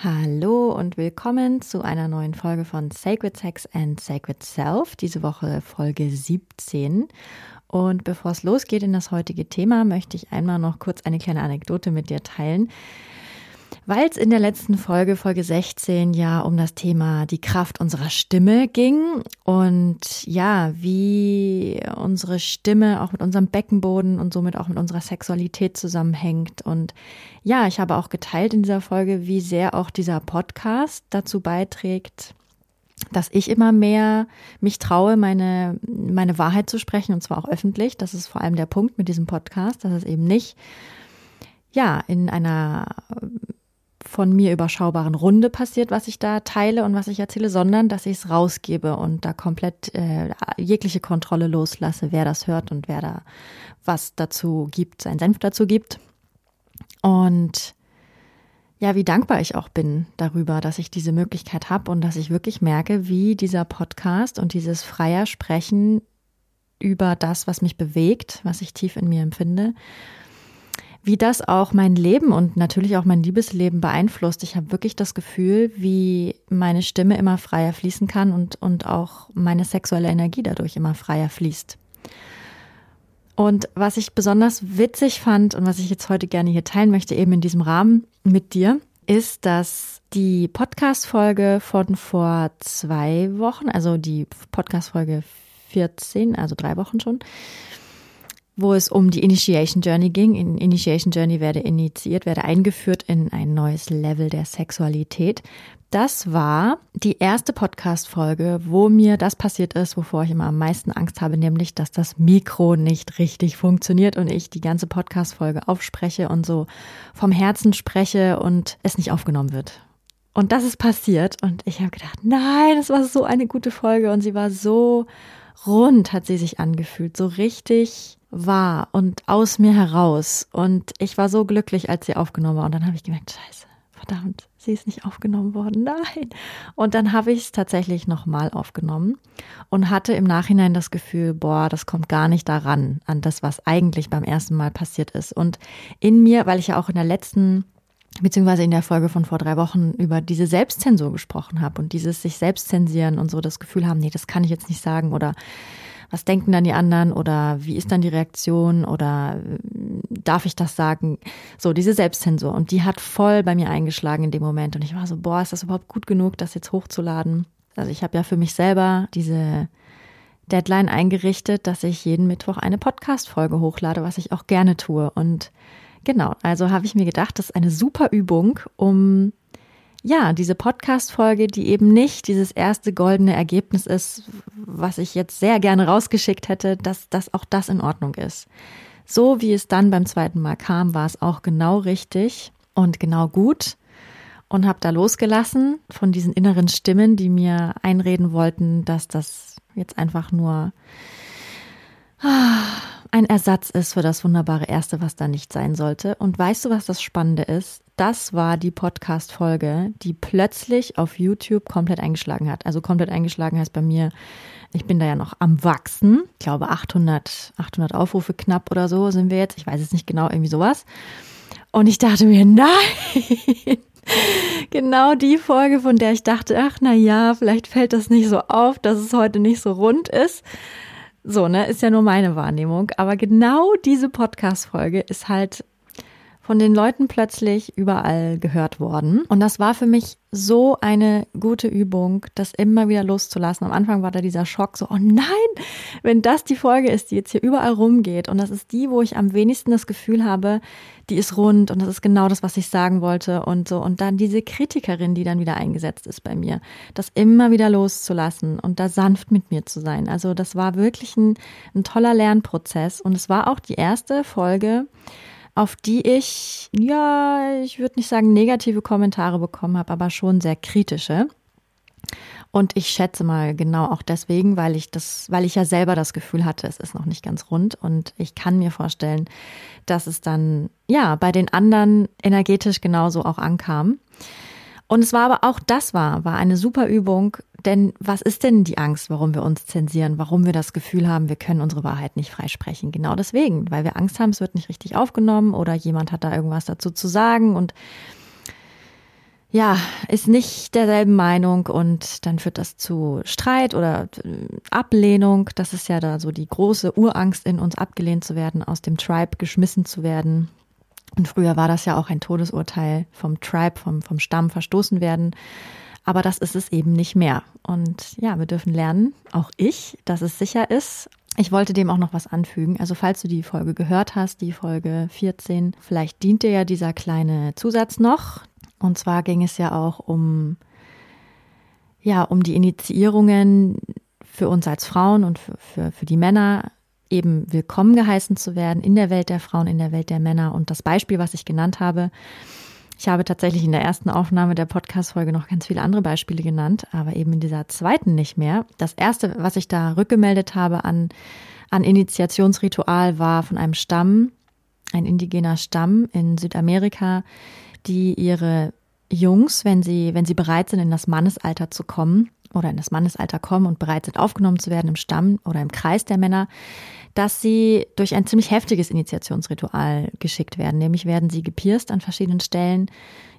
Hallo und willkommen zu einer neuen Folge von Sacred Sex and Sacred Self. Diese Woche Folge 17. Und bevor es losgeht in das heutige Thema, möchte ich einmal noch kurz eine kleine Anekdote mit dir teilen weil es in der letzten Folge, Folge 16, ja um das Thema die Kraft unserer Stimme ging und ja, wie unsere Stimme auch mit unserem Beckenboden und somit auch mit unserer Sexualität zusammenhängt. Und ja, ich habe auch geteilt in dieser Folge, wie sehr auch dieser Podcast dazu beiträgt, dass ich immer mehr mich traue, meine, meine Wahrheit zu sprechen und zwar auch öffentlich. Das ist vor allem der Punkt mit diesem Podcast, dass es eben nicht ja, in einer von mir überschaubaren Runde passiert, was ich da teile und was ich erzähle, sondern dass ich es rausgebe und da komplett äh, jegliche Kontrolle loslasse, wer das hört und wer da was dazu gibt, sein Senf dazu gibt. Und ja, wie dankbar ich auch bin darüber, dass ich diese Möglichkeit habe und dass ich wirklich merke, wie dieser Podcast und dieses freier Sprechen über das, was mich bewegt, was ich tief in mir empfinde, wie das auch mein Leben und natürlich auch mein Liebesleben beeinflusst. Ich habe wirklich das Gefühl, wie meine Stimme immer freier fließen kann und, und auch meine sexuelle Energie dadurch immer freier fließt. Und was ich besonders witzig fand und was ich jetzt heute gerne hier teilen möchte, eben in diesem Rahmen mit dir, ist, dass die Podcast-Folge von vor zwei Wochen, also die Podcast-Folge 14, also drei Wochen schon, wo es um die Initiation Journey ging. In Initiation Journey werde initiiert, werde eingeführt in ein neues Level der Sexualität. Das war die erste Podcast-Folge, wo mir das passiert ist, wovor ich immer am meisten Angst habe, nämlich, dass das Mikro nicht richtig funktioniert und ich die ganze Podcast-Folge aufspreche und so vom Herzen spreche und es nicht aufgenommen wird. Und das ist passiert und ich habe gedacht, nein, das war so eine gute Folge und sie war so rund, hat sie sich angefühlt, so richtig war und aus mir heraus. Und ich war so glücklich, als sie aufgenommen war. Und dann habe ich gemerkt, scheiße, verdammt, sie ist nicht aufgenommen worden. Nein. Und dann habe ich es tatsächlich nochmal aufgenommen und hatte im Nachhinein das Gefühl, boah, das kommt gar nicht daran, an das, was eigentlich beim ersten Mal passiert ist. Und in mir, weil ich ja auch in der letzten beziehungsweise in der Folge von vor drei Wochen über diese Selbstzensur gesprochen habe und dieses sich selbst zensieren und so das Gefühl haben, nee, das kann ich jetzt nicht sagen oder was denken dann die anderen oder wie ist dann die Reaktion oder äh, darf ich das sagen? So, diese Selbstzensur. Und die hat voll bei mir eingeschlagen in dem Moment. Und ich war so, boah, ist das überhaupt gut genug, das jetzt hochzuladen? Also ich habe ja für mich selber diese Deadline eingerichtet, dass ich jeden Mittwoch eine Podcast-Folge hochlade, was ich auch gerne tue. Und genau, also habe ich mir gedacht, das ist eine super Übung, um ja, diese Podcast-Folge, die eben nicht dieses erste goldene Ergebnis ist, was ich jetzt sehr gerne rausgeschickt hätte, dass, dass auch das in Ordnung ist. So wie es dann beim zweiten Mal kam, war es auch genau richtig und genau gut und habe da losgelassen von diesen inneren Stimmen, die mir einreden wollten, dass das jetzt einfach nur ein Ersatz ist für das wunderbare Erste, was da nicht sein sollte. Und weißt du, was das Spannende ist? Das war die Podcast-Folge, die plötzlich auf YouTube komplett eingeschlagen hat. Also komplett eingeschlagen heißt bei mir, ich bin da ja noch am Wachsen. Ich glaube 800, 800 Aufrufe knapp oder so sind wir jetzt. Ich weiß es nicht genau, irgendwie sowas. Und ich dachte mir, nein, genau die Folge, von der ich dachte, ach na ja, vielleicht fällt das nicht so auf, dass es heute nicht so rund ist. So, ne, ist ja nur meine Wahrnehmung. Aber genau diese Podcast-Folge ist halt von den Leuten plötzlich überall gehört worden. Und das war für mich so eine gute Übung, das immer wieder loszulassen. Am Anfang war da dieser Schock, so, oh nein, wenn das die Folge ist, die jetzt hier überall rumgeht und das ist die, wo ich am wenigsten das Gefühl habe, die ist rund und das ist genau das, was ich sagen wollte und so. Und dann diese Kritikerin, die dann wieder eingesetzt ist bei mir, das immer wieder loszulassen und da sanft mit mir zu sein. Also das war wirklich ein, ein toller Lernprozess und es war auch die erste Folge, auf die ich, ja, ich würde nicht sagen negative Kommentare bekommen habe, aber schon sehr kritische. Und ich schätze mal genau auch deswegen, weil ich das, weil ich ja selber das Gefühl hatte, es ist noch nicht ganz rund und ich kann mir vorstellen, dass es dann ja bei den anderen energetisch genauso auch ankam. Und es war aber auch das war, war eine super Übung, denn was ist denn die Angst, warum wir uns zensieren, warum wir das Gefühl haben, wir können unsere Wahrheit nicht freisprechen? Genau deswegen, weil wir Angst haben, es wird nicht richtig aufgenommen oder jemand hat da irgendwas dazu zu sagen und ja, ist nicht derselben Meinung und dann führt das zu Streit oder Ablehnung. Das ist ja da so die große Urangst in uns, abgelehnt zu werden, aus dem Tribe geschmissen zu werden. Und früher war das ja auch ein Todesurteil vom Tribe, vom, vom Stamm verstoßen werden. Aber das ist es eben nicht mehr. Und ja, wir dürfen lernen, auch ich, dass es sicher ist. Ich wollte dem auch noch was anfügen. Also falls du die Folge gehört hast, die Folge 14, vielleicht dient dir ja dieser kleine Zusatz noch. Und zwar ging es ja auch um, ja, um die Initiierungen für uns als Frauen und für, für, für die Männer eben willkommen geheißen zu werden in der Welt der Frauen, in der Welt der Männer. Und das Beispiel, was ich genannt habe, ich habe tatsächlich in der ersten Aufnahme der Podcast-Folge noch ganz viele andere Beispiele genannt, aber eben in dieser zweiten nicht mehr. Das erste, was ich da rückgemeldet habe an, an Initiationsritual, war von einem Stamm, ein indigener Stamm in Südamerika, die ihre Jungs, wenn sie, wenn sie bereit sind, in das Mannesalter zu kommen oder in das Mannesalter kommen und bereit sind, aufgenommen zu werden im Stamm oder im Kreis der Männer, dass sie durch ein ziemlich heftiges Initiationsritual geschickt werden. Nämlich werden sie gepierst an verschiedenen Stellen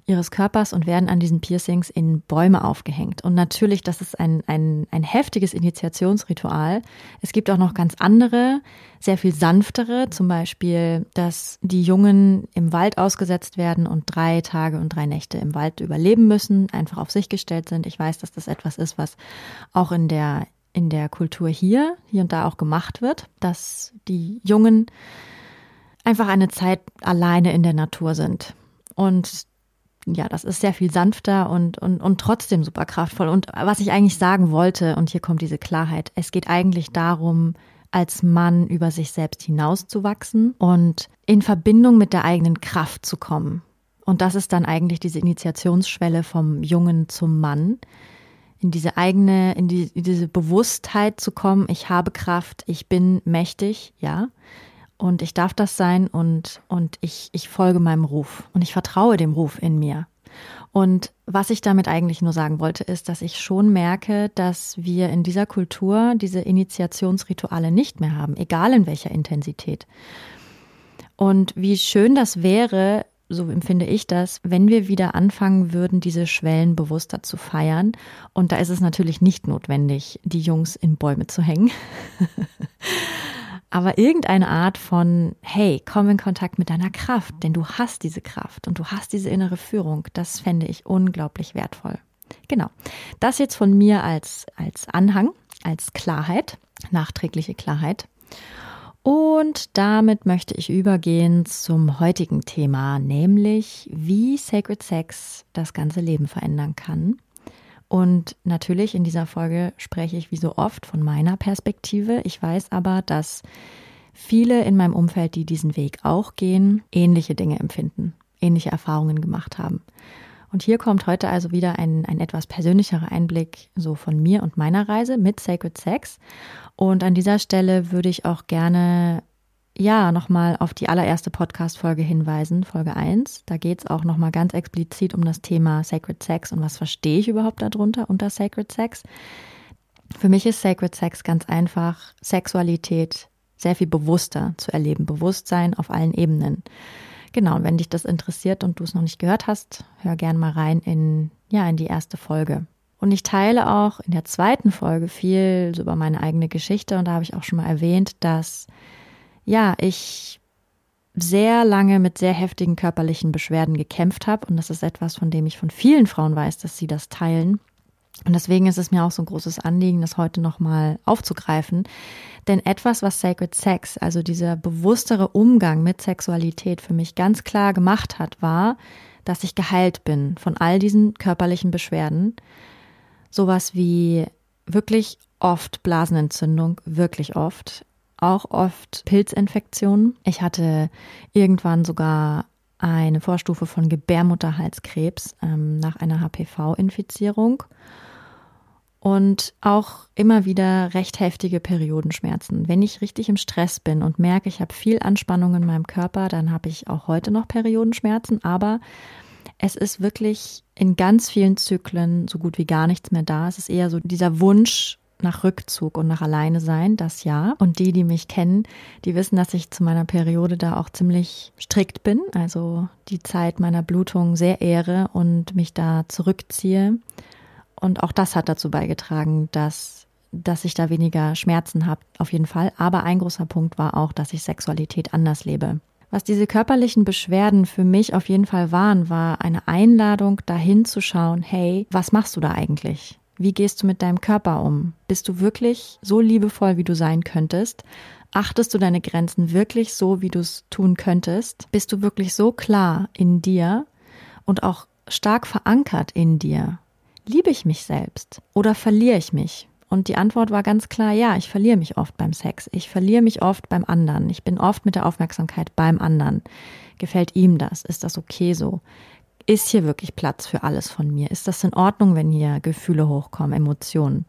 ihres Körpers und werden an diesen Piercings in Bäume aufgehängt. Und natürlich, das ist ein, ein, ein heftiges Initiationsritual. Es gibt auch noch ganz andere, sehr viel sanftere, zum Beispiel, dass die Jungen im Wald ausgesetzt werden und drei Tage und drei Nächte im Wald überleben müssen, einfach auf sich gestellt sind. Ich weiß, dass das etwas ist, was auch in der in der Kultur hier, hier und da auch gemacht wird, dass die Jungen einfach eine Zeit alleine in der Natur sind. Und ja, das ist sehr viel sanfter und, und, und trotzdem super kraftvoll. Und was ich eigentlich sagen wollte, und hier kommt diese Klarheit, es geht eigentlich darum, als Mann über sich selbst hinauszuwachsen und in Verbindung mit der eigenen Kraft zu kommen. Und das ist dann eigentlich diese Initiationsschwelle vom Jungen zum Mann, in diese eigene, in, die, in diese Bewusstheit zu kommen, ich habe Kraft, ich bin mächtig, ja. Und ich darf das sein und, und ich, ich folge meinem Ruf und ich vertraue dem Ruf in mir. Und was ich damit eigentlich nur sagen wollte, ist, dass ich schon merke, dass wir in dieser Kultur diese Initiationsrituale nicht mehr haben, egal in welcher Intensität. Und wie schön das wäre, so empfinde ich das, wenn wir wieder anfangen würden, diese Schwellen bewusster zu feiern. Und da ist es natürlich nicht notwendig, die Jungs in Bäume zu hängen. Aber irgendeine Art von, hey, komm in Kontakt mit deiner Kraft, denn du hast diese Kraft und du hast diese innere Führung, das fände ich unglaublich wertvoll. Genau. Das jetzt von mir als, als Anhang, als Klarheit, nachträgliche Klarheit. Und damit möchte ich übergehen zum heutigen Thema, nämlich wie Sacred Sex das ganze Leben verändern kann. Und natürlich in dieser Folge spreche ich wie so oft von meiner Perspektive. Ich weiß aber, dass viele in meinem Umfeld, die diesen Weg auch gehen, ähnliche Dinge empfinden, ähnliche Erfahrungen gemacht haben. Und hier kommt heute also wieder ein, ein etwas persönlicherer Einblick so von mir und meiner Reise mit Sacred Sex. Und an dieser Stelle würde ich auch gerne ja, nochmal auf die allererste Podcast-Folge hinweisen, Folge 1. Da geht es auch nochmal ganz explizit um das Thema Sacred Sex und was verstehe ich überhaupt darunter unter Sacred Sex. Für mich ist Sacred Sex ganz einfach Sexualität sehr viel bewusster zu erleben, Bewusstsein auf allen Ebenen. Genau, und wenn dich das interessiert und du es noch nicht gehört hast, hör gern mal rein in, ja, in die erste Folge. Und ich teile auch in der zweiten Folge viel über meine eigene Geschichte und da habe ich auch schon mal erwähnt, dass ja, ich sehr lange mit sehr heftigen körperlichen Beschwerden gekämpft habe. Und das ist etwas, von dem ich von vielen Frauen weiß, dass sie das teilen. Und deswegen ist es mir auch so ein großes Anliegen, das heute nochmal aufzugreifen. Denn etwas, was Sacred Sex, also dieser bewusstere Umgang mit Sexualität für mich ganz klar gemacht hat, war, dass ich geheilt bin von all diesen körperlichen Beschwerden. Sowas wie wirklich oft Blasenentzündung, wirklich oft. Auch oft Pilzinfektionen. Ich hatte irgendwann sogar eine Vorstufe von Gebärmutterhalskrebs ähm, nach einer HPV-Infizierung und auch immer wieder recht heftige Periodenschmerzen. Wenn ich richtig im Stress bin und merke, ich habe viel Anspannung in meinem Körper, dann habe ich auch heute noch Periodenschmerzen, aber es ist wirklich in ganz vielen Zyklen so gut wie gar nichts mehr da. Es ist eher so dieser Wunsch nach Rückzug und nach Alleine sein, das ja. Und die, die mich kennen, die wissen, dass ich zu meiner Periode da auch ziemlich strikt bin, also die Zeit meiner Blutung sehr ehre und mich da zurückziehe und auch das hat dazu beigetragen, dass, dass ich da weniger Schmerzen habe, auf jeden Fall. Aber ein großer Punkt war auch, dass ich Sexualität anders lebe. Was diese körperlichen Beschwerden für mich auf jeden Fall waren, war eine Einladung, dahin zu schauen, hey, was machst du da eigentlich? Wie gehst du mit deinem Körper um? Bist du wirklich so liebevoll, wie du sein könntest? Achtest du deine Grenzen wirklich so, wie du es tun könntest? Bist du wirklich so klar in dir und auch stark verankert in dir, Liebe ich mich selbst oder verliere ich mich? Und die Antwort war ganz klar, ja, ich verliere mich oft beim Sex. Ich verliere mich oft beim anderen. Ich bin oft mit der Aufmerksamkeit beim anderen. Gefällt ihm das? Ist das okay so? Ist hier wirklich Platz für alles von mir? Ist das in Ordnung, wenn hier Gefühle hochkommen, Emotionen?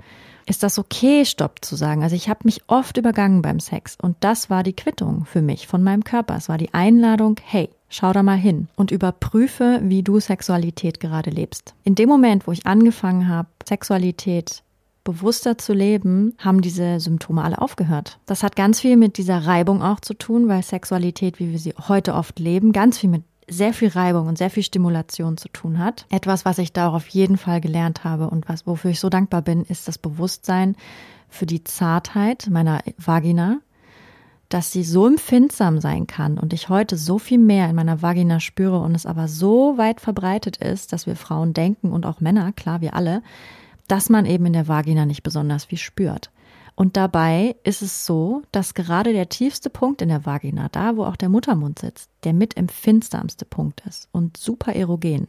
Ist das okay, Stopp zu sagen? Also ich habe mich oft übergangen beim Sex und das war die Quittung für mich von meinem Körper. Es war die Einladung, hey, Schau da mal hin und überprüfe, wie du Sexualität gerade lebst. In dem Moment, wo ich angefangen habe, Sexualität bewusster zu leben, haben diese Symptome alle aufgehört. Das hat ganz viel mit dieser Reibung auch zu tun, weil Sexualität, wie wir sie heute oft leben, ganz viel mit sehr viel Reibung und sehr viel Stimulation zu tun hat. Etwas, was ich da auch auf jeden Fall gelernt habe und was, wofür ich so dankbar bin, ist das Bewusstsein für die Zartheit meiner Vagina, dass sie so empfindsam sein kann und ich heute so viel mehr in meiner Vagina spüre und es aber so weit verbreitet ist, dass wir Frauen denken und auch Männer, klar, wir alle, dass man eben in der Vagina nicht besonders viel spürt. Und dabei ist es so, dass gerade der tiefste Punkt in der Vagina, da wo auch der Muttermund sitzt, der mit empfindsamste Punkt ist und super erogen.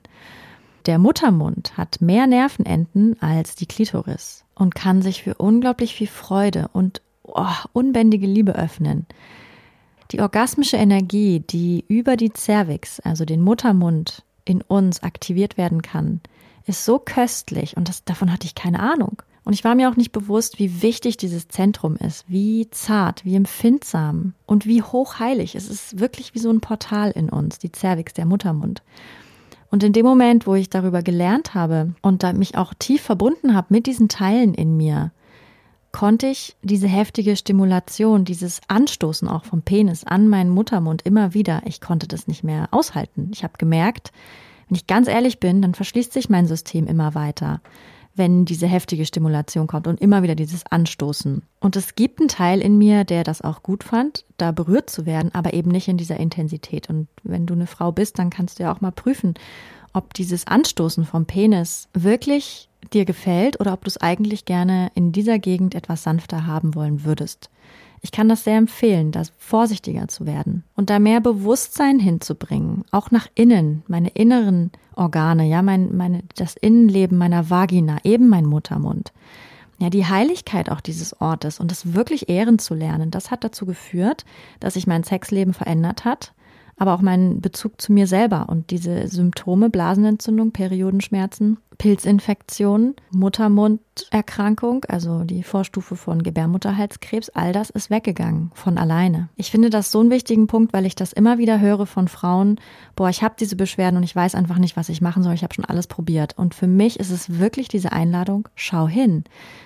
Der Muttermund hat mehr Nervenenden als die Klitoris und kann sich für unglaublich viel Freude und oh, unbändige Liebe öffnen. Die orgasmische Energie, die über die Cervix, also den Muttermund, in uns aktiviert werden kann, ist so köstlich und das, davon hatte ich keine Ahnung. Und ich war mir auch nicht bewusst, wie wichtig dieses Zentrum ist, wie zart, wie empfindsam und wie hochheilig. Es ist wirklich wie so ein Portal in uns, die Cervix, der Muttermund. Und in dem Moment, wo ich darüber gelernt habe und mich auch tief verbunden habe mit diesen Teilen in mir, konnte ich diese heftige Stimulation, dieses Anstoßen auch vom Penis an meinen Muttermund immer wieder, ich konnte das nicht mehr aushalten. Ich habe gemerkt, wenn ich ganz ehrlich bin, dann verschließt sich mein System immer weiter, wenn diese heftige Stimulation kommt und immer wieder dieses Anstoßen. Und es gibt einen Teil in mir, der das auch gut fand, da berührt zu werden, aber eben nicht in dieser Intensität. Und wenn du eine Frau bist, dann kannst du ja auch mal prüfen, ob dieses Anstoßen vom Penis wirklich dir gefällt oder ob du es eigentlich gerne in dieser Gegend etwas sanfter haben wollen würdest. Ich kann das sehr empfehlen, da vorsichtiger zu werden und da mehr Bewusstsein hinzubringen, auch nach innen, meine inneren Organe, ja, mein, meine, das Innenleben meiner Vagina, eben mein Muttermund. Ja, die Heiligkeit auch dieses Ortes und das wirklich ehren zu lernen, das hat dazu geführt, dass sich mein Sexleben verändert hat, aber auch meinen Bezug zu mir selber und diese Symptome, Blasenentzündung, Periodenschmerzen, Pilzinfektion, Muttermunderkrankung, also die Vorstufe von Gebärmutterhalskrebs, all das ist weggegangen von alleine. Ich finde das so einen wichtigen Punkt, weil ich das immer wieder höre von Frauen, boah, ich habe diese Beschwerden und ich weiß einfach nicht, was ich machen soll, ich habe schon alles probiert. Und für mich ist es wirklich diese Einladung, schau hin.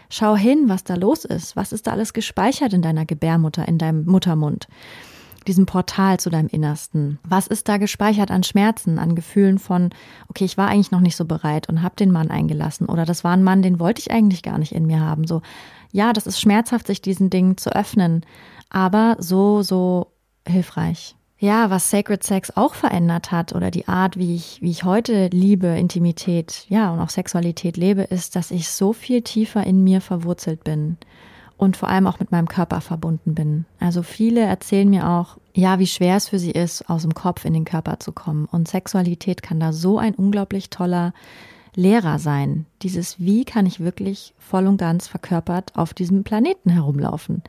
Schau hin, was da los ist. Was ist da alles gespeichert in deiner Gebärmutter, in deinem Muttermund? Diesem Portal zu deinem Innersten? Was ist da gespeichert an Schmerzen, an Gefühlen von, okay, ich war eigentlich noch nicht so bereit und habe den Mann eingelassen oder das war ein Mann, den wollte ich eigentlich gar nicht in mir haben. So, ja, das ist schmerzhaft, sich diesen Dingen zu öffnen, aber so, so hilfreich. ja, was Sacred Sex auch verändert hat oder die Art, wie ich, wie ich heute Liebe, Intimität, ja, und auch Sexualität lebe, ist, dass ich so viel tiefer in mir verwurzelt bin und vor allem auch mit meinem Körper verbunden bin. Also viele erzählen mir auch, ja, wie schwer es für sie ist, aus dem Kopf in den Körper zu kommen. Und Sexualität kann da so ein unglaublich toller Lehrer sein. Dieses Wie kann ich wirklich voll und ganz verkörpert auf diesem Planeten herumlaufen.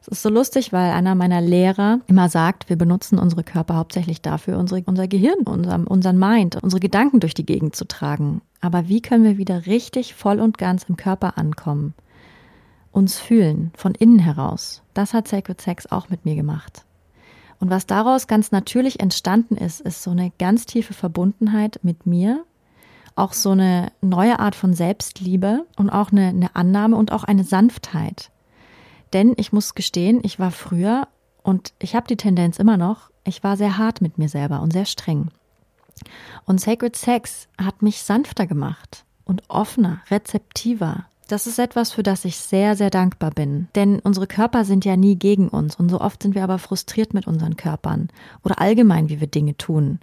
Es ist so lustig, weil einer meiner Lehrer immer sagt, wir benutzen unsere Körper hauptsächlich dafür, unsere, unser Gehirn, unser, unseren Mind, unsere Gedanken durch die Gegend zu tragen. Aber wie können wir wieder richtig voll und ganz im Körper ankommen? Uns fühlen, von innen heraus. Das hat Sacred Sex auch mit mir gemacht. Und was daraus ganz natürlich entstanden ist, ist so eine ganz tiefe Verbundenheit mit mir, auch so eine neue Art von Selbstliebe und auch eine, eine Annahme und auch eine Sanftheit. Denn ich muss gestehen, ich war früher und ich habe die Tendenz immer noch, ich war sehr hart mit mir selber und sehr streng. Und Sacred Sex hat mich sanfter gemacht und offener, rezeptiver. Das ist etwas, für das ich sehr, sehr dankbar bin. Denn unsere Körper sind ja nie gegen uns und so oft sind wir aber frustriert mit unseren Körpern oder allgemein, wie wir Dinge tun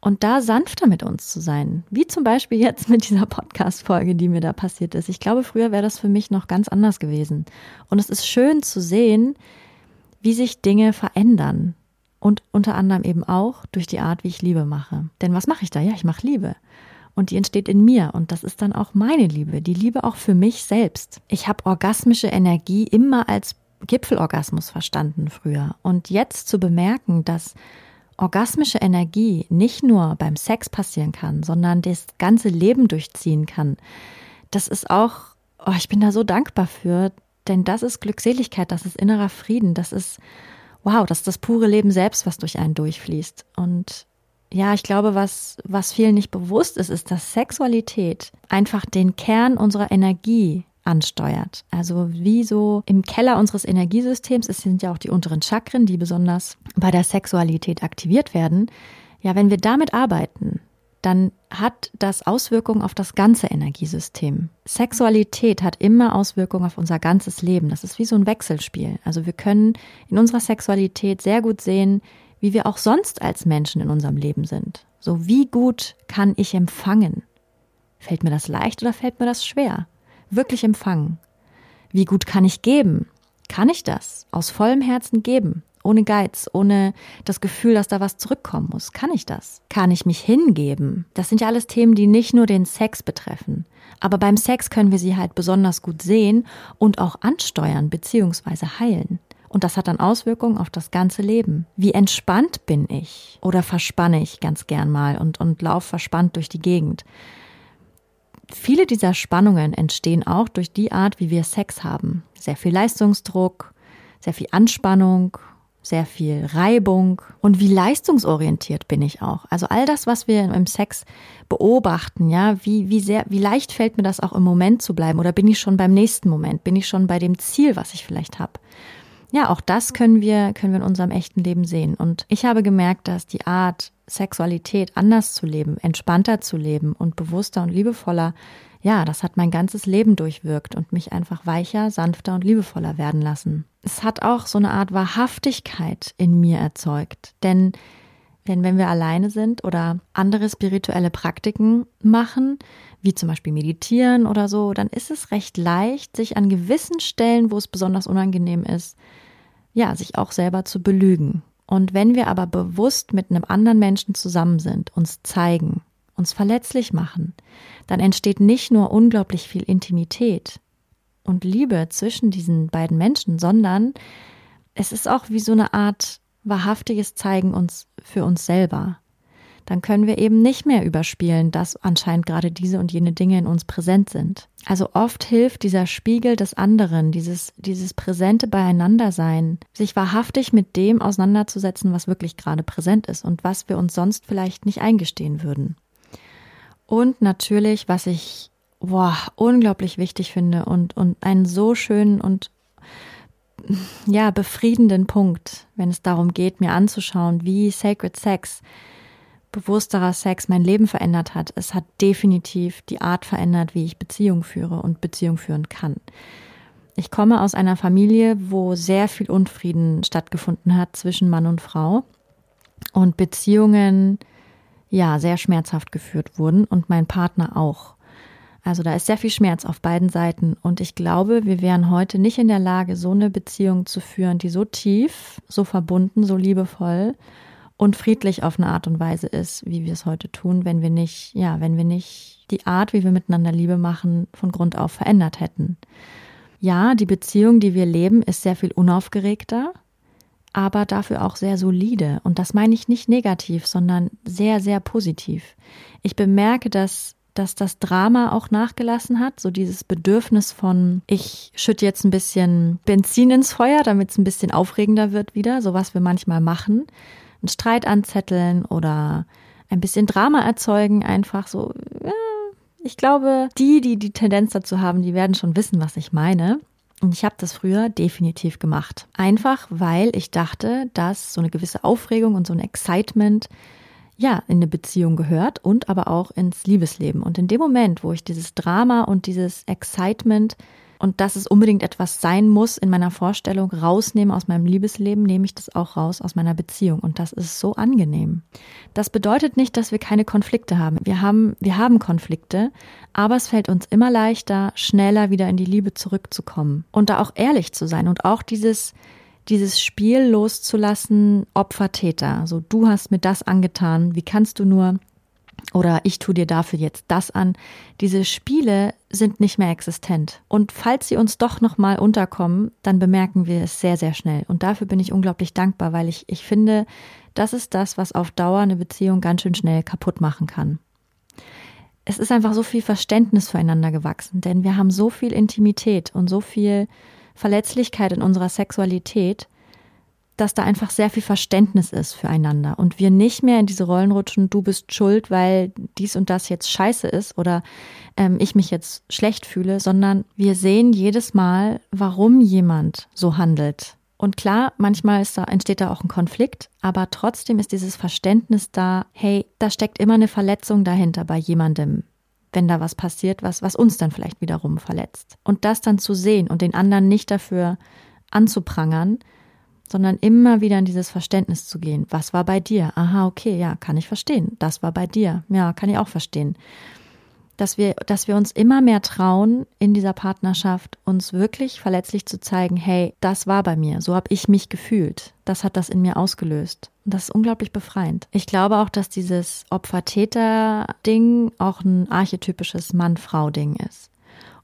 und da sanfter mit uns zu sein. Wie zum Beispiel jetzt mit dieser Podcast-Folge, die mir da passiert ist. Ich glaube, früher wäre das für mich noch ganz anders gewesen. Und es ist schön zu sehen, wie sich Dinge verändern. Und unter anderem eben auch durch die Art, wie ich Liebe mache. Denn was mache ich da? Ja, ich mache Liebe. Und die entsteht in mir. Und das ist dann auch meine Liebe. Die Liebe auch für mich selbst. Ich habe orgasmische Energie immer als Gipfelorgasmus verstanden früher. Und jetzt zu bemerken, dass orgasmische Energie nicht nur beim Sex passieren kann, sondern das ganze Leben durchziehen kann, das ist auch, oh, ich bin da so dankbar für, denn das ist Glückseligkeit, das ist innerer Frieden, das ist, wow, das ist das pure Leben selbst, was durch einen durchfließt. Und ja, ich glaube, was, was vielen nicht bewusst ist, ist, dass Sexualität einfach den Kern unserer Energie ansteuert. Also wie so im Keller unseres Energiesystems, es sind ja auch die unteren Chakren, die besonders bei der Sexualität aktiviert werden. Ja, wenn wir damit arbeiten, dann hat das Auswirkungen auf das ganze Energiesystem. Sexualität hat immer Auswirkungen auf unser ganzes Leben. Das ist wie so ein Wechselspiel. Also wir können in unserer Sexualität sehr gut sehen, wie wir auch sonst als Menschen in unserem Leben sind. So wie gut kann ich empfangen? Fällt mir das leicht oder fällt mir das schwer? wirklich empfangen? Wie gut kann ich geben? Kann ich das aus vollem Herzen geben? Ohne Geiz, ohne das Gefühl, dass da was zurückkommen muss. Kann ich das? Kann ich mich hingeben? Das sind ja alles Themen, die nicht nur den Sex betreffen. Aber beim Sex können wir sie halt besonders gut sehen und auch ansteuern bzw. heilen. Und das hat dann Auswirkungen auf das ganze Leben. Wie entspannt bin ich? Oder verspanne ich ganz gern mal und, und lauf verspannt durch die Gegend? Viele dieser Spannungen entstehen auch durch die Art, wie wir Sex haben. Sehr viel Leistungsdruck, sehr viel Anspannung, sehr viel Reibung und wie leistungsorientiert bin ich auch. Also all das, was wir im Sex beobachten, ja, wie, wie sehr, wie leicht fällt mir das auch im Moment zu bleiben oder bin ich schon beim nächsten Moment? Bin ich schon bei dem Ziel, was ich vielleicht habe? Ja, auch das können wir, können wir in unserem echten Leben sehen. Und ich habe gemerkt, dass die Art, Sexualität anders zu leben, entspannter zu leben und bewusster und liebevoller, ja, das hat mein ganzes Leben durchwirkt und mich einfach weicher, sanfter und liebevoller werden lassen. Es hat auch so eine Art Wahrhaftigkeit in mir erzeugt, denn denn wenn wir alleine sind oder andere spirituelle Praktiken machen, wie zum Beispiel meditieren oder so, dann ist es recht leicht, sich an gewissen Stellen, wo es besonders unangenehm ist, ja, sich auch selber zu belügen. Und wenn wir aber bewusst mit einem anderen Menschen zusammen sind, uns zeigen, uns verletzlich machen, dann entsteht nicht nur unglaublich viel Intimität und Liebe zwischen diesen beiden Menschen, sondern es ist auch wie so eine Art wahrhaftiges Zeigen uns für uns selber dann können wir eben nicht mehr überspielen, dass anscheinend gerade diese und jene Dinge in uns präsent sind. Also oft hilft dieser Spiegel des anderen, dieses, dieses präsente Beieinandersein, sich wahrhaftig mit dem auseinanderzusetzen, was wirklich gerade präsent ist und was wir uns sonst vielleicht nicht eingestehen würden. Und natürlich, was ich boah, unglaublich wichtig finde und, und einen so schönen und ja, befriedenden Punkt, wenn es darum geht, mir anzuschauen, wie Sacred Sex bewussterer Sex mein Leben verändert hat. Es hat definitiv die Art verändert, wie ich Beziehung führe und Beziehung führen kann. Ich komme aus einer Familie, wo sehr viel Unfrieden stattgefunden hat zwischen Mann und Frau. und Beziehungen ja sehr schmerzhaft geführt wurden und mein Partner auch. Also da ist sehr viel Schmerz auf beiden Seiten und ich glaube, wir wären heute nicht in der Lage, so eine Beziehung zu führen, die so tief, so verbunden, so liebevoll und friedlich auf eine Art und Weise ist, wie wir es heute tun, wenn wir nicht, ja, wenn wir nicht die Art, wie wir miteinander Liebe machen, von Grund auf verändert hätten. Ja, die Beziehung, die wir leben, ist sehr viel unaufgeregter, aber dafür auch sehr solide. Und das meine ich nicht negativ, sondern sehr, sehr positiv. Ich bemerke, dass dass das Drama auch nachgelassen hat, so dieses Bedürfnis von, ich schütte jetzt ein bisschen Benzin ins Feuer, damit es ein bisschen aufregender wird wieder, so was wir manchmal machen. Einen Streit anzetteln oder ein bisschen Drama erzeugen, einfach so, ja, ich glaube, die, die die Tendenz dazu haben, die werden schon wissen, was ich meine. Und ich habe das früher definitiv gemacht. Einfach, weil ich dachte, dass so eine gewisse Aufregung und so ein Excitement ja in eine Beziehung gehört und aber auch ins Liebesleben. Und in dem Moment, wo ich dieses Drama und dieses Excitement und dass es unbedingt etwas sein muss in meiner Vorstellung rausnehme aus meinem Liebesleben, nehme ich das auch raus aus meiner Beziehung und das ist so angenehm. Das bedeutet nicht, dass wir keine Konflikte haben. Wir haben wir haben Konflikte, aber es fällt uns immer leichter, schneller wieder in die Liebe zurückzukommen und da auch ehrlich zu sein und auch dieses dieses Spiel loszulassen, Opfer-Täter. So, du hast mir das angetan, wie kannst du nur? Oder ich tue dir dafür jetzt das an. Diese Spiele sind nicht mehr existent. Und falls sie uns doch nochmal unterkommen, dann bemerken wir es sehr, sehr schnell. Und dafür bin ich unglaublich dankbar, weil ich, ich finde, das ist das, was auf Dauer eine Beziehung ganz schön schnell kaputt machen kann. Es ist einfach so viel Verständnis füreinander gewachsen, denn wir haben so viel Intimität und so viel Verletzlichkeit in unserer Sexualität, dass da einfach sehr viel Verständnis ist füreinander und wir nicht mehr in diese Rollen rutschen, du bist schuld, weil dies und das jetzt scheiße ist oder ähm, ich mich jetzt schlecht fühle, sondern wir sehen jedes Mal, warum jemand so handelt. Und klar, manchmal da, entsteht da auch ein Konflikt, aber trotzdem ist dieses Verständnis da, hey, da steckt immer eine Verletzung dahinter bei jemandem, wenn da was passiert, was, was uns dann vielleicht wiederum verletzt. Und das dann zu sehen und den anderen nicht dafür anzuprangern, sondern immer wieder in dieses Verständnis zu gehen. Was war bei dir? Aha, okay, ja, kann ich verstehen. Das war bei dir. Ja, kann ich auch verstehen. Dass wir, dass wir uns immer mehr trauen, in dieser Partnerschaft uns wirklich verletzlich zu zeigen, hey, das war bei mir, so habe ich mich gefühlt. Das hat das in mir ausgelöst. Und das ist unglaublich befreiend. Ich glaube auch, dass dieses Opfer-Täter-Ding auch ein archetypisches Mann-Frau-Ding ist.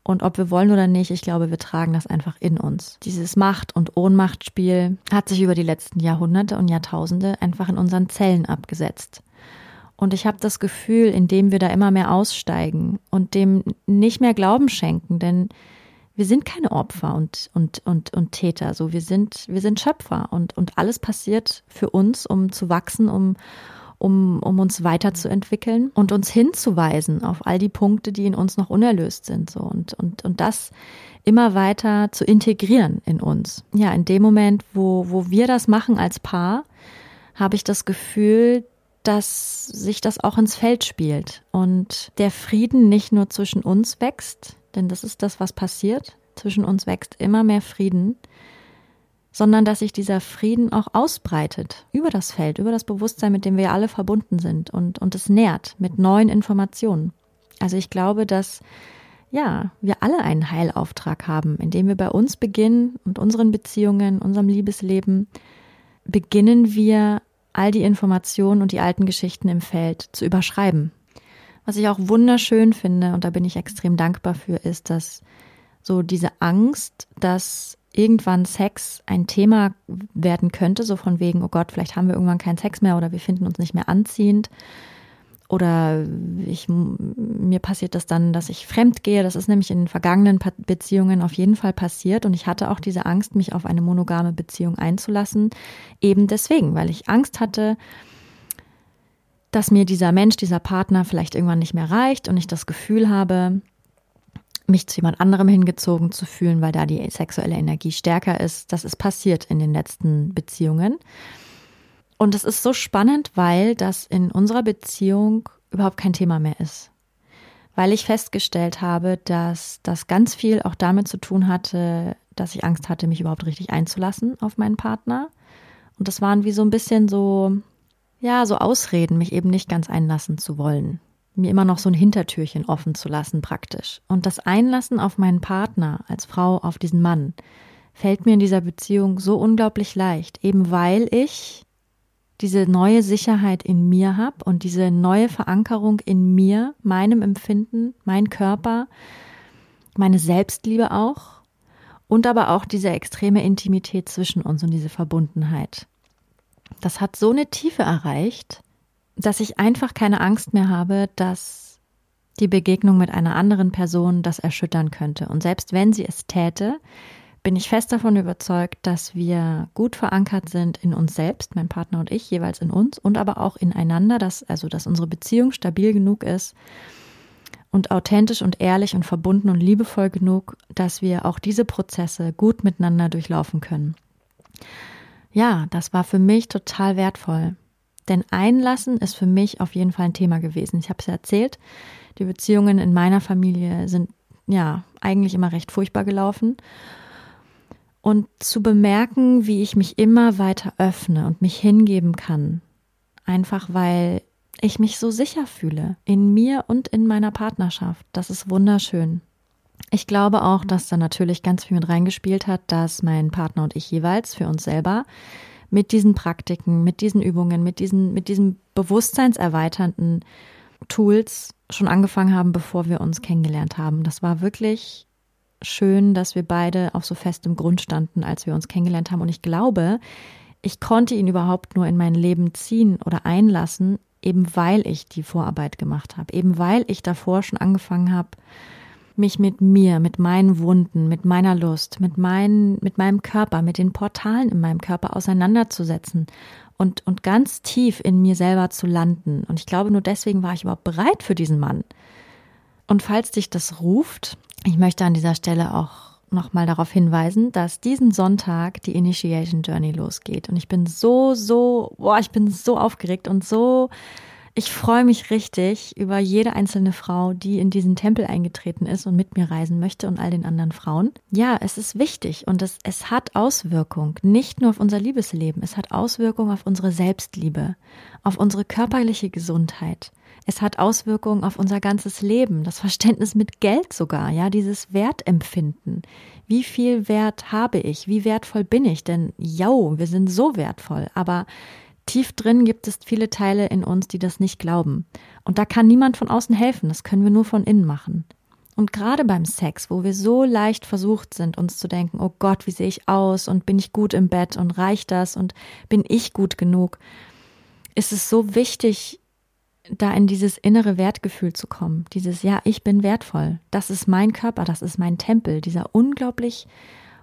Und ob wir wollen oder nicht, ich glaube, wir tragen das einfach in uns. Dieses Macht- und Ohnmachtspiel hat sich über die letzten Jahrhunderte und Jahrtausende einfach in unseren Zellen abgesetzt. Und ich habe das Gefühl, indem wir da immer mehr aussteigen und dem nicht mehr Glauben schenken, denn wir sind keine Opfer und, und, und, und Täter. So, wir sind, wir sind Schöpfer und, und alles passiert für uns, um zu wachsen, um, um, um uns weiterzuentwickeln und uns hinzuweisen auf all die Punkte, die in uns noch unerlöst sind. So und, und, und das immer weiter zu integrieren in uns. Ja, in dem Moment, wo, wo wir das machen als Paar, habe ich das Gefühl, dass sich das auch ins Feld spielt und der Frieden nicht nur zwischen uns wächst, denn das ist das, was passiert. Zwischen uns wächst immer mehr Frieden, sondern dass sich dieser Frieden auch ausbreitet über das Feld, über das Bewusstsein, mit dem wir alle verbunden sind und, und es nährt mit neuen Informationen. Also ich glaube, dass ja, wir alle einen Heilauftrag haben, indem wir bei uns beginnen und unseren Beziehungen, unserem Liebesleben, beginnen wir all die Informationen und die alten Geschichten im Feld zu überschreiben. Was ich auch wunderschön finde, und da bin ich extrem dankbar für, ist, dass so diese Angst, dass irgendwann Sex ein Thema werden könnte, so von wegen, oh Gott, vielleicht haben wir irgendwann keinen Sex mehr oder wir finden uns nicht mehr anziehend. Oder ich, mir passiert das dann, dass ich fremd gehe. Das ist nämlich in vergangenen Beziehungen auf jeden Fall passiert. Und ich hatte auch diese Angst, mich auf eine monogame Beziehung einzulassen. Eben deswegen, weil ich Angst hatte, dass mir dieser Mensch, dieser Partner vielleicht irgendwann nicht mehr reicht und ich das Gefühl habe, mich zu jemand anderem hingezogen zu fühlen, weil da die sexuelle Energie stärker ist. Das ist passiert in den letzten Beziehungen. Und es ist so spannend, weil das in unserer Beziehung überhaupt kein Thema mehr ist. Weil ich festgestellt habe, dass das ganz viel auch damit zu tun hatte, dass ich Angst hatte, mich überhaupt richtig einzulassen auf meinen Partner. Und das waren wie so ein bisschen so ja, so Ausreden, mich eben nicht ganz einlassen zu wollen. Mir immer noch so ein Hintertürchen offen zu lassen, praktisch. Und das Einlassen auf meinen Partner als Frau, auf diesen Mann, fällt mir in dieser Beziehung so unglaublich leicht, eben weil ich diese neue Sicherheit in mir habe und diese neue Verankerung in mir, meinem Empfinden, mein Körper, meine Selbstliebe auch und aber auch diese extreme Intimität zwischen uns und diese Verbundenheit. Das hat so eine Tiefe erreicht, dass ich einfach keine Angst mehr habe, dass die Begegnung mit einer anderen Person das erschüttern könnte. Und selbst wenn sie es täte, bin ich fest davon überzeugt, dass wir gut verankert sind in uns selbst, mein Partner und ich, jeweils in uns und aber auch ineinander, dass, also, dass unsere Beziehung stabil genug ist und authentisch und ehrlich und verbunden und liebevoll genug, dass wir auch diese Prozesse gut miteinander durchlaufen können. Ja, das war für mich total wertvoll. Denn Einlassen ist für mich auf jeden Fall ein Thema gewesen. Ich habe es ja erzählt, die Beziehungen in meiner Familie sind ja eigentlich immer recht furchtbar gelaufen und zu bemerken, wie ich mich immer weiter öffne und mich hingeben kann. Einfach weil ich mich so sicher fühle in mir und in meiner Partnerschaft. Das ist wunderschön. Ich glaube auch, dass da natürlich ganz viel mit reingespielt hat, dass mein Partner und ich jeweils für uns selber mit diesen Praktiken, mit diesen Übungen, mit diesen, mit diesen bewusstseinserweiternden Tools schon angefangen haben, bevor wir uns kennengelernt haben. Das war wirklich schön, dass wir beide auf so festem Grund standen, als wir uns kennengelernt haben. Und ich glaube, ich konnte ihn überhaupt nur in mein Leben ziehen oder einlassen, eben weil ich die Vorarbeit gemacht habe, eben weil ich davor schon angefangen habe, mich mit mir, mit meinen Wunden, mit meiner Lust, mit, meinen, mit meinem Körper, mit den Portalen in meinem Körper auseinanderzusetzen und, und ganz tief in mir selber zu landen. Und ich glaube, nur deswegen war ich überhaupt bereit für diesen Mann. Und falls dich das ruft, ich möchte an dieser Stelle auch nochmal darauf hinweisen, dass diesen Sonntag die Initiation Journey losgeht. Und ich bin so, so, boah, ich bin so aufgeregt und so, ich freue mich richtig über jede einzelne Frau, die in diesen Tempel eingetreten ist und mit mir reisen möchte und all den anderen Frauen. Ja, es ist wichtig und es, es hat Auswirkung, nicht nur auf unser Liebesleben, es hat Auswirkung auf unsere Selbstliebe, auf unsere körperliche Gesundheit, es hat Auswirkungen auf unser ganzes Leben, das Verständnis mit Geld sogar, ja, dieses Wertempfinden. Wie viel Wert habe ich? Wie wertvoll bin ich? Denn, yo, wir sind so wertvoll, aber tief drin gibt es viele Teile in uns, die das nicht glauben. Und da kann niemand von außen helfen, das können wir nur von innen machen. Und gerade beim Sex, wo wir so leicht versucht sind, uns zu denken, oh Gott, wie sehe ich aus und bin ich gut im Bett und reicht das und bin ich gut genug, ist es so wichtig, da in dieses innere Wertgefühl zu kommen. Dieses, ja, ich bin wertvoll. Das ist mein Körper, das ist mein Tempel. Dieser unglaublich,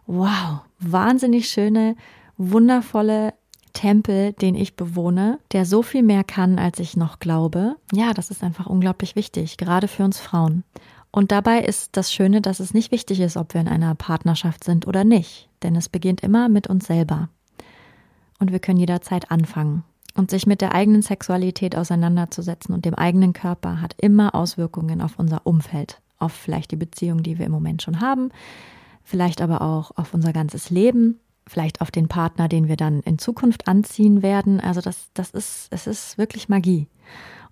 wow, wahnsinnig schöne, wundervolle Tempel, den ich bewohne, der so viel mehr kann, als ich noch glaube. Ja, das ist einfach unglaublich wichtig, gerade für uns Frauen. Und dabei ist das Schöne, dass es nicht wichtig ist, ob wir in einer Partnerschaft sind oder nicht. Denn es beginnt immer mit uns selber. Und wir können jederzeit anfangen. Und sich mit der eigenen Sexualität auseinanderzusetzen und dem eigenen Körper hat immer Auswirkungen auf unser Umfeld, auf vielleicht die Beziehung, die wir im Moment schon haben, vielleicht aber auch auf unser ganzes Leben, vielleicht auf den Partner, den wir dann in Zukunft anziehen werden. Also das, das ist, es ist wirklich Magie.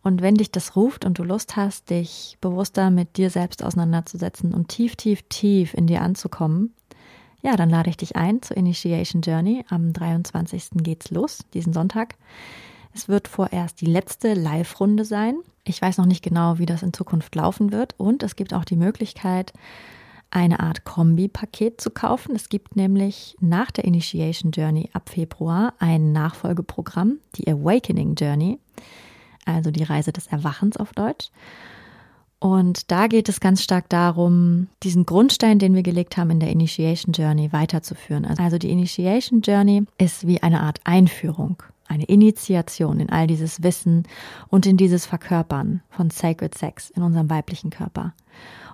Und wenn dich das ruft und du Lust hast, dich bewusster mit dir selbst auseinanderzusetzen und tief, tief, tief in dir anzukommen, ja, dann lade ich dich ein zur Initiation Journey. Am 23. geht's los, diesen Sonntag. Es wird vorerst die letzte Live-Runde sein. Ich weiß noch nicht genau, wie das in Zukunft laufen wird. Und es gibt auch die Möglichkeit, eine Art Kombi-Paket zu kaufen. Es gibt nämlich nach der Initiation Journey ab Februar ein Nachfolgeprogramm, die Awakening Journey, also die Reise des Erwachens auf Deutsch. Und da geht es ganz stark darum, diesen Grundstein, den wir gelegt haben in der Initiation Journey, weiterzuführen. Also die Initiation Journey ist wie eine Art Einführung, eine Initiation in all dieses Wissen und in dieses Verkörpern von Sacred Sex in unserem weiblichen Körper.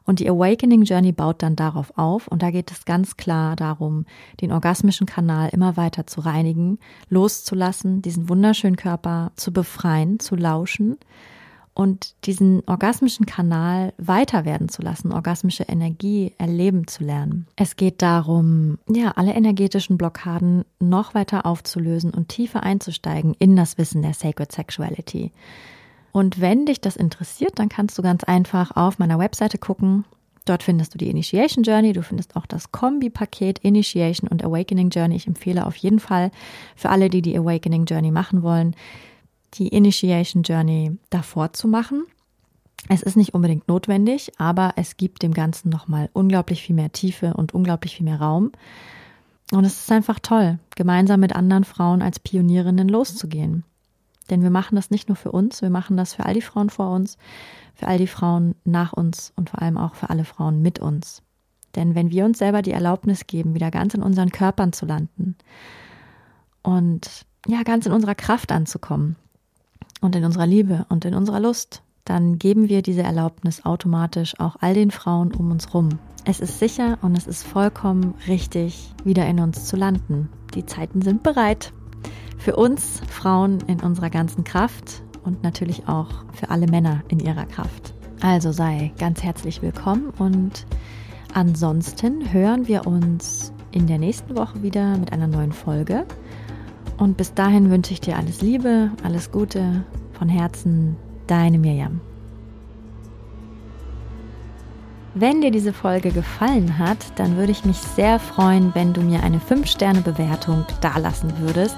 Und die Awakening Journey baut dann darauf auf und da geht es ganz klar darum, den orgasmischen Kanal immer weiter zu reinigen, loszulassen, diesen wunderschönen Körper zu befreien, zu lauschen und diesen orgasmischen Kanal weiter werden zu lassen, orgasmische Energie erleben zu lernen. Es geht darum, ja, alle energetischen Blockaden noch weiter aufzulösen und tiefer einzusteigen in das Wissen der Sacred Sexuality. Und wenn dich das interessiert, dann kannst du ganz einfach auf meiner Webseite gucken. Dort findest du die Initiation Journey, du findest auch das Kombi-Paket Initiation und Awakening Journey. Ich empfehle auf jeden Fall für alle, die die Awakening Journey machen wollen, die Initiation Journey davor zu machen. Es ist nicht unbedingt notwendig, aber es gibt dem Ganzen nochmal unglaublich viel mehr Tiefe und unglaublich viel mehr Raum. Und es ist einfach toll, gemeinsam mit anderen Frauen als Pionierinnen loszugehen. Denn wir machen das nicht nur für uns, wir machen das für all die Frauen vor uns, für all die Frauen nach uns und vor allem auch für alle Frauen mit uns. Denn wenn wir uns selber die Erlaubnis geben, wieder ganz in unseren Körpern zu landen und ja, ganz in unserer Kraft anzukommen, und in unserer Liebe und in unserer Lust, dann geben wir diese Erlaubnis automatisch auch all den Frauen um uns rum. Es ist sicher und es ist vollkommen richtig, wieder in uns zu landen. Die Zeiten sind bereit. Für uns Frauen in unserer ganzen Kraft und natürlich auch für alle Männer in ihrer Kraft. Also sei ganz herzlich willkommen und ansonsten hören wir uns in der nächsten Woche wieder mit einer neuen Folge. Und bis dahin wünsche ich dir alles Liebe, alles Gute, von Herzen, deine Mirjam. Wenn dir diese Folge gefallen hat, dann würde ich mich sehr freuen, wenn du mir eine 5-Sterne-Bewertung dalassen würdest.